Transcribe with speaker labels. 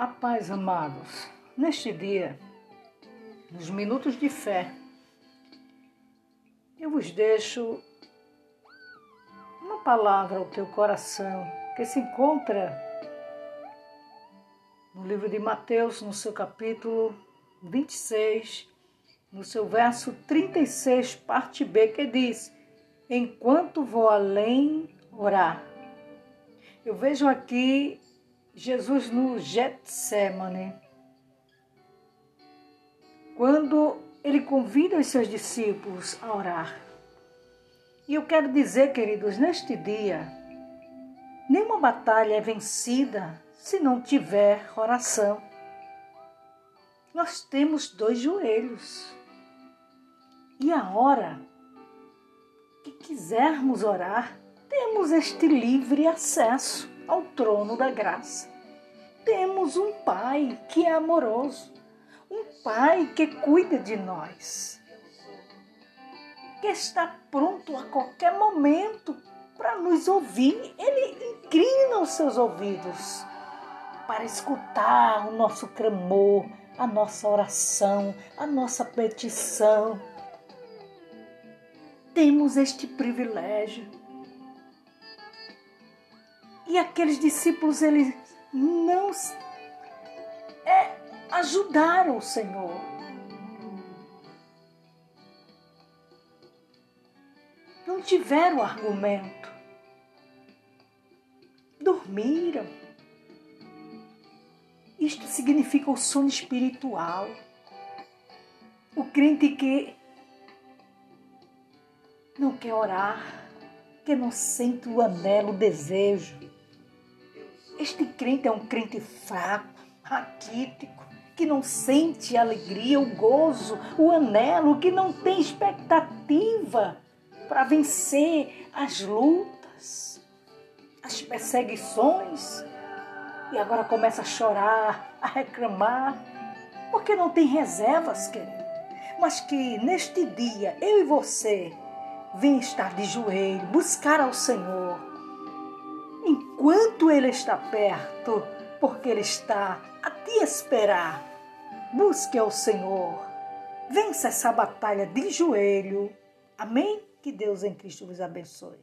Speaker 1: A paz, amados. Neste dia, nos minutos de fé, eu vos deixo uma palavra ao teu coração que se encontra no livro de Mateus, no seu capítulo 26, no seu verso 36, parte B, que diz: Enquanto vou além orar. Eu vejo aqui Jesus no Getsemane, quando ele convida os seus discípulos a orar. E eu quero dizer, queridos, neste dia, nenhuma batalha é vencida se não tiver oração. Nós temos dois joelhos. E a hora que quisermos orar, temos este livre acesso ao trono da graça. Temos um Pai que é amoroso, um Pai que cuida de nós, que está pronto a qualquer momento para nos ouvir. Ele inclina os seus ouvidos para escutar o nosso clamor, a nossa oração, a nossa petição. Temos este privilégio e aqueles discípulos, eles não é, ajudaram o Senhor. Não tiveram argumento. Dormiram. Isto significa o sono espiritual. O crente que não quer orar, que não sente o anelo, o desejo este crente é um crente fraco, raquítico, que não sente a alegria, o gozo, o anelo, que não tem expectativa para vencer as lutas, as perseguições. E agora começa a chorar, a reclamar, porque não tem reservas, querido. Mas que neste dia eu e você venham estar de joelho, buscar ao Senhor enquanto Ele está perto, porque Ele está a te esperar. Busque ao Senhor. Vença essa batalha de joelho. Amém? Que Deus em Cristo vos abençoe.